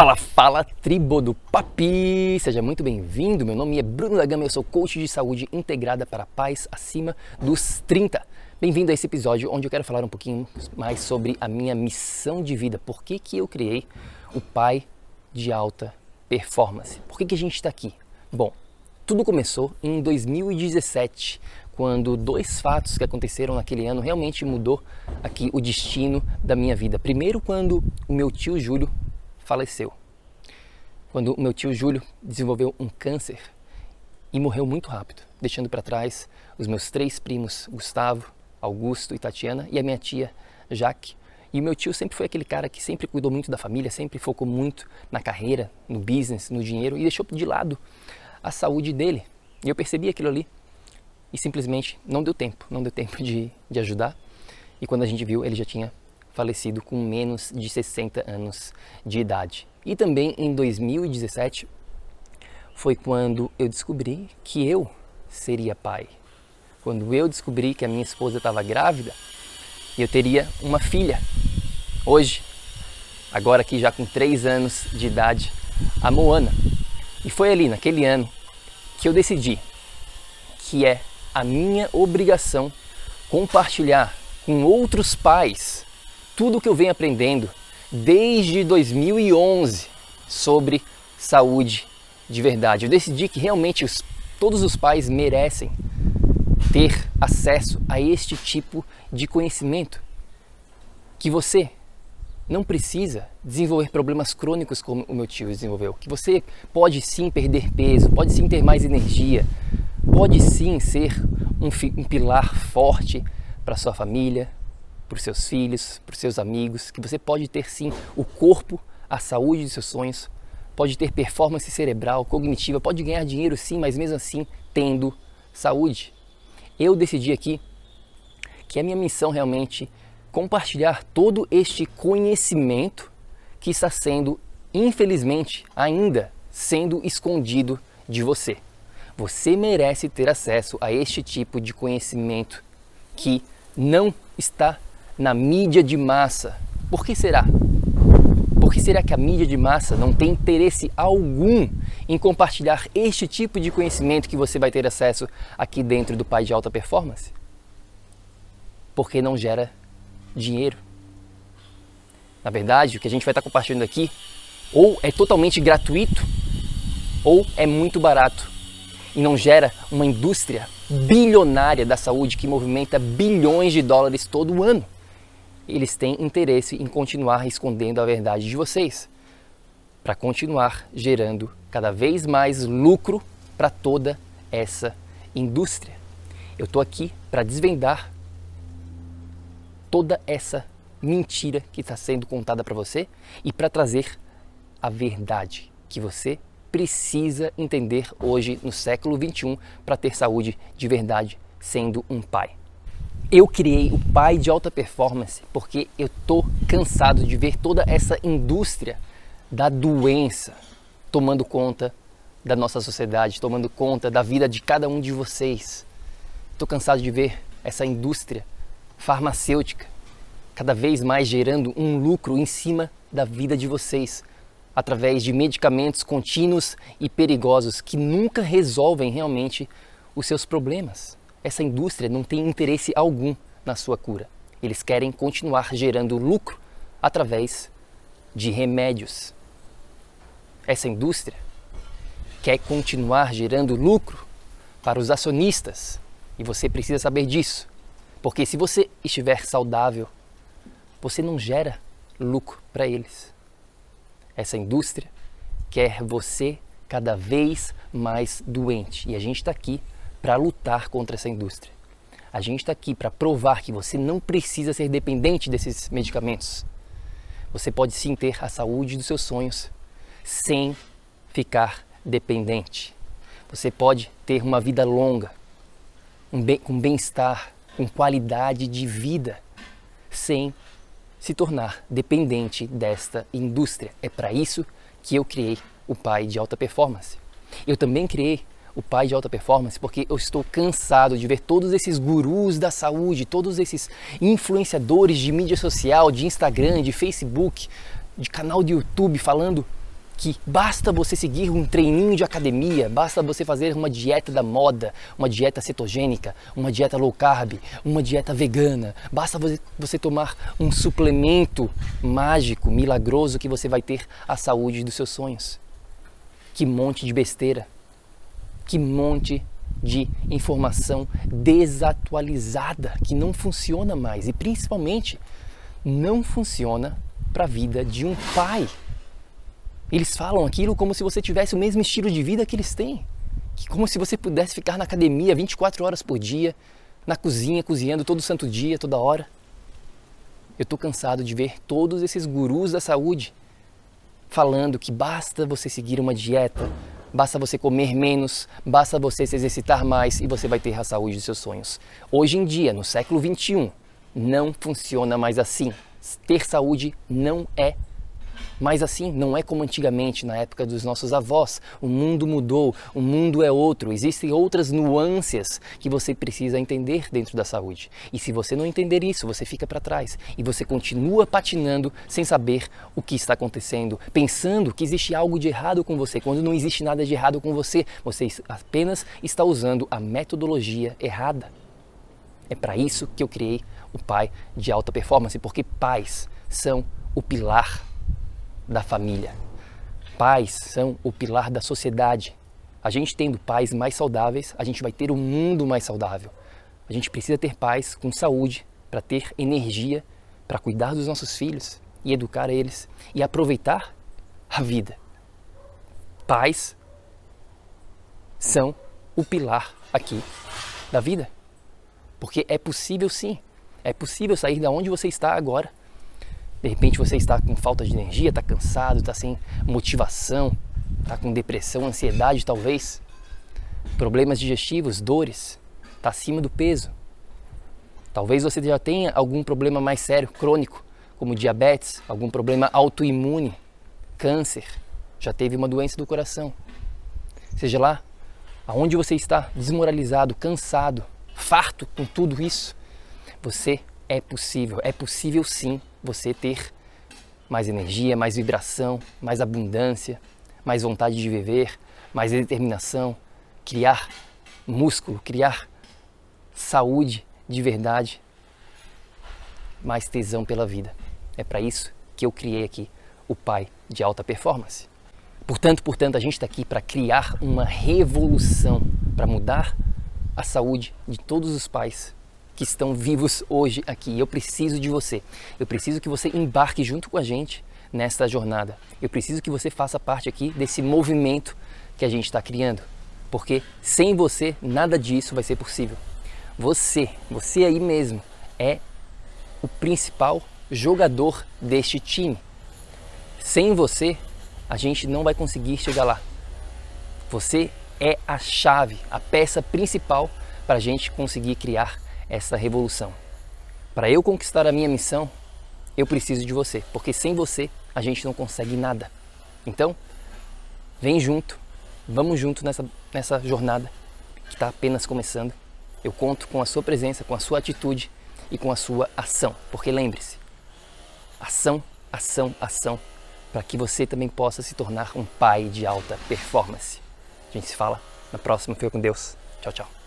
Fala, fala, tribo do Papi! Seja muito bem-vindo. Meu nome é Bruno da Gama, eu sou coach de saúde integrada para paz acima dos 30. Bem-vindo a esse episódio onde eu quero falar um pouquinho mais sobre a minha missão de vida. Por que, que eu criei o Pai de Alta Performance? Por que, que a gente está aqui? Bom, tudo começou em 2017, quando dois fatos que aconteceram naquele ano realmente mudou aqui o destino da minha vida. Primeiro, quando o meu tio Júlio faleceu. Quando meu tio Júlio desenvolveu um câncer e morreu muito rápido, deixando para trás os meus três primos, Gustavo, Augusto e Tatiana, e a minha tia Jaque. E o meu tio sempre foi aquele cara que sempre cuidou muito da família, sempre focou muito na carreira, no business, no dinheiro e deixou de lado a saúde dele. E eu percebi aquilo ali e simplesmente não deu tempo, não deu tempo de, de ajudar. E quando a gente viu, ele já tinha falecido com menos de 60 anos de idade. E também em 2017 foi quando eu descobri que eu seria pai. Quando eu descobri que a minha esposa estava grávida e eu teria uma filha. Hoje, agora aqui já com 3 anos de idade, a Moana. E foi ali, naquele ano, que eu decidi que é a minha obrigação compartilhar com outros pais tudo que eu venho aprendendo desde 2011 sobre saúde de verdade. Eu decidi que realmente os, todos os pais merecem ter acesso a este tipo de conhecimento. Que você não precisa desenvolver problemas crônicos como o meu tio desenvolveu. Que você pode sim perder peso, pode sim ter mais energia, pode sim ser um, um pilar forte para sua família, para os seus filhos, para os seus amigos, que você pode ter sim o corpo, a saúde de seus sonhos, pode ter performance cerebral, cognitiva, pode ganhar dinheiro sim, mas mesmo assim tendo saúde. Eu decidi aqui que a minha missão realmente compartilhar todo este conhecimento que está sendo, infelizmente, ainda sendo escondido de você. Você merece ter acesso a este tipo de conhecimento que não está na mídia de massa. Por que será? Por que será que a mídia de massa não tem interesse algum em compartilhar este tipo de conhecimento que você vai ter acesso aqui dentro do Pai de Alta Performance? Porque não gera dinheiro. Na verdade, o que a gente vai estar compartilhando aqui ou é totalmente gratuito ou é muito barato e não gera uma indústria bilionária da saúde que movimenta bilhões de dólares todo ano eles têm interesse em continuar escondendo a verdade de vocês, para continuar gerando cada vez mais lucro para toda essa indústria. Eu estou aqui para desvendar toda essa mentira que está sendo contada para você e para trazer a verdade que você precisa entender hoje no século 21 para ter saúde de verdade sendo um pai. Eu criei o pai de alta performance porque eu tô cansado de ver toda essa indústria da doença tomando conta da nossa sociedade, tomando conta da vida de cada um de vocês. Estou cansado de ver essa indústria farmacêutica cada vez mais gerando um lucro em cima da vida de vocês, através de medicamentos contínuos e perigosos que nunca resolvem realmente os seus problemas essa indústria não tem interesse algum na sua cura. Eles querem continuar gerando lucro através de remédios. Essa indústria quer continuar gerando lucro para os acionistas e você precisa saber disso. Porque se você estiver saudável, você não gera lucro para eles. Essa indústria quer você cada vez mais doente e a gente está aqui para lutar contra essa indústria. A gente está aqui para provar que você não precisa ser dependente desses medicamentos. Você pode sim ter a saúde dos seus sonhos sem ficar dependente. Você pode ter uma vida longa, um bem, com bem-estar, com qualidade de vida, sem se tornar dependente desta indústria. É para isso que eu criei o Pai de Alta Performance. Eu também criei o pai de alta performance, porque eu estou cansado de ver todos esses gurus da saúde, todos esses influenciadores de mídia social, de Instagram, de Facebook, de canal de YouTube falando que basta você seguir um treininho de academia, basta você fazer uma dieta da moda, uma dieta cetogênica, uma dieta low carb, uma dieta vegana, basta você, tomar um suplemento mágico, milagroso que você vai ter a saúde dos seus sonhos. Que monte de besteira, que monte de informação desatualizada que não funciona mais e principalmente não funciona para a vida de um pai. Eles falam aquilo como se você tivesse o mesmo estilo de vida que eles têm. Como se você pudesse ficar na academia 24 horas por dia, na cozinha, cozinhando todo santo dia, toda hora. Eu estou cansado de ver todos esses gurus da saúde falando que basta você seguir uma dieta, basta você comer menos, basta você se exercitar mais e você vai ter a saúde dos seus sonhos. Hoje em dia, no século 21, não funciona mais assim. Ter saúde não é mas assim, não é como antigamente, na época dos nossos avós. O mundo mudou, o mundo é outro. Existem outras nuances que você precisa entender dentro da saúde. E se você não entender isso, você fica para trás e você continua patinando sem saber o que está acontecendo, pensando que existe algo de errado com você, quando não existe nada de errado com você. Você apenas está usando a metodologia errada. É para isso que eu criei o pai de alta performance, porque pais são o pilar da família. Pais são o pilar da sociedade. A gente tendo pais mais saudáveis, a gente vai ter um mundo mais saudável. A gente precisa ter pais com saúde para ter energia para cuidar dos nossos filhos e educar eles e aproveitar a vida. Pais são o pilar aqui da vida. Porque é possível sim. É possível sair da onde você está agora de repente você está com falta de energia, está cansado, está sem motivação, está com depressão, ansiedade talvez, problemas digestivos, dores, está acima do peso. Talvez você já tenha algum problema mais sério, crônico, como diabetes, algum problema autoimune, câncer, já teve uma doença do coração. Seja lá aonde você está desmoralizado, cansado, farto com tudo isso, você é possível, é possível sim você ter mais energia, mais vibração, mais abundância, mais vontade de viver, mais determinação, criar músculo, criar saúde de verdade, mais tesão pela vida. É para isso que eu criei aqui o Pai de Alta Performance. Portanto, portanto, a gente está aqui para criar uma revolução, para mudar a saúde de todos os pais que estão vivos hoje aqui. Eu preciso de você. Eu preciso que você embarque junto com a gente nesta jornada. Eu preciso que você faça parte aqui desse movimento que a gente está criando. Porque sem você, nada disso vai ser possível. Você, você aí mesmo, é o principal jogador deste time. Sem você, a gente não vai conseguir chegar lá. Você é a chave, a peça principal para a gente conseguir criar essa revolução. Para eu conquistar a minha missão, eu preciso de você, porque sem você a gente não consegue nada. Então, vem junto, vamos junto nessa, nessa jornada que está apenas começando. Eu conto com a sua presença, com a sua atitude e com a sua ação, porque lembre-se, ação, ação, ação, para que você também possa se tornar um pai de alta performance. A gente se fala na próxima. Fica com Deus. Tchau, tchau.